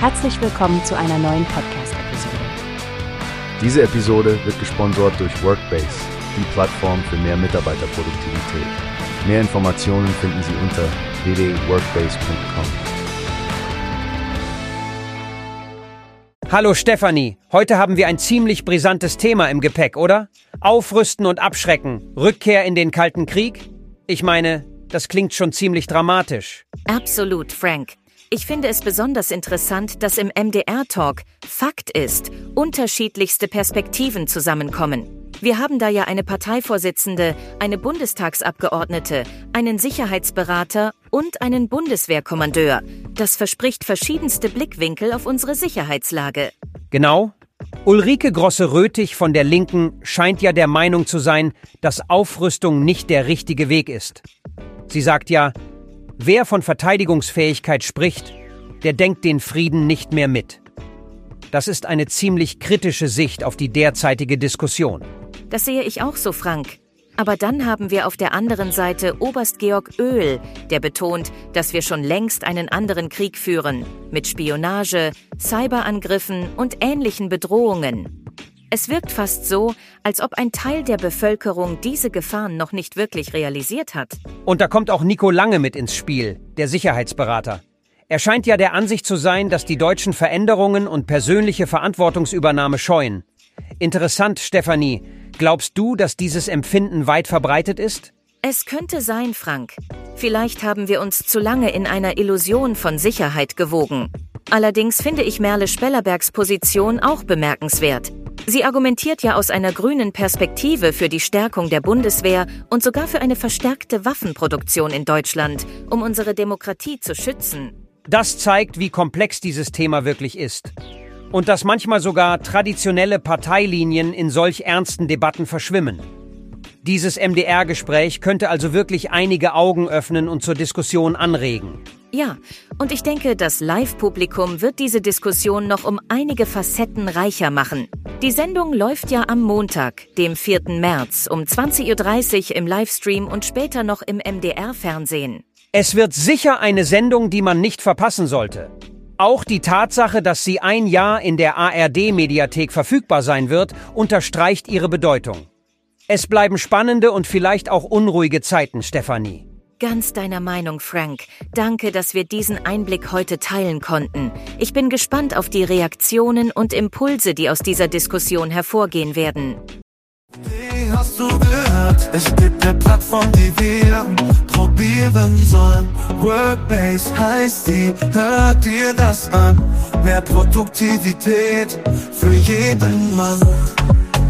Herzlich willkommen zu einer neuen Podcast-Episode. Diese Episode wird gesponsert durch Workbase, die Plattform für mehr Mitarbeiterproduktivität. Mehr Informationen finden Sie unter www.workbase.com. Hallo Stefanie, heute haben wir ein ziemlich brisantes Thema im Gepäck, oder? Aufrüsten und abschrecken, Rückkehr in den Kalten Krieg? Ich meine, das klingt schon ziemlich dramatisch. Absolut, Frank. Ich finde es besonders interessant, dass im MDR-Talk Fakt ist, unterschiedlichste Perspektiven zusammenkommen. Wir haben da ja eine Parteivorsitzende, eine Bundestagsabgeordnete, einen Sicherheitsberater und einen Bundeswehrkommandeur. Das verspricht verschiedenste Blickwinkel auf unsere Sicherheitslage. Genau. Ulrike Grosse-Röthig von der Linken scheint ja der Meinung zu sein, dass Aufrüstung nicht der richtige Weg ist. Sie sagt ja, Wer von Verteidigungsfähigkeit spricht, der denkt den Frieden nicht mehr mit. Das ist eine ziemlich kritische Sicht auf die derzeitige Diskussion. Das sehe ich auch so, Frank. Aber dann haben wir auf der anderen Seite Oberst Georg Öl, der betont, dass wir schon längst einen anderen Krieg führen, mit Spionage, Cyberangriffen und ähnlichen Bedrohungen. Es wirkt fast so, als ob ein Teil der Bevölkerung diese Gefahren noch nicht wirklich realisiert hat. Und da kommt auch Nico Lange mit ins Spiel, der Sicherheitsberater. Er scheint ja der Ansicht zu sein, dass die Deutschen Veränderungen und persönliche Verantwortungsübernahme scheuen. Interessant, Stefanie. Glaubst du, dass dieses Empfinden weit verbreitet ist? Es könnte sein, Frank. Vielleicht haben wir uns zu lange in einer Illusion von Sicherheit gewogen. Allerdings finde ich Merle Spellerbergs Position auch bemerkenswert. Sie argumentiert ja aus einer grünen Perspektive für die Stärkung der Bundeswehr und sogar für eine verstärkte Waffenproduktion in Deutschland, um unsere Demokratie zu schützen. Das zeigt, wie komplex dieses Thema wirklich ist. Und dass manchmal sogar traditionelle Parteilinien in solch ernsten Debatten verschwimmen. Dieses MDR-Gespräch könnte also wirklich einige Augen öffnen und zur Diskussion anregen. Ja, und ich denke, das Live-Publikum wird diese Diskussion noch um einige Facetten reicher machen. Die Sendung läuft ja am Montag, dem 4. März um 20.30 Uhr im Livestream und später noch im MDR-Fernsehen. Es wird sicher eine Sendung, die man nicht verpassen sollte. Auch die Tatsache, dass sie ein Jahr in der ARD-Mediathek verfügbar sein wird, unterstreicht ihre Bedeutung. Es bleiben spannende und vielleicht auch unruhige Zeiten, Stefanie. Ganz deiner Meinung, Frank. Danke, dass wir diesen Einblick heute teilen konnten. Ich bin gespannt auf die Reaktionen und Impulse, die aus dieser Diskussion hervorgehen werden. Wie hast du gehört? Es gibt eine Plattform, die wir probieren sollen. Workbase heißt die, hört dir das an. Mehr Produktivität für jeden Mann.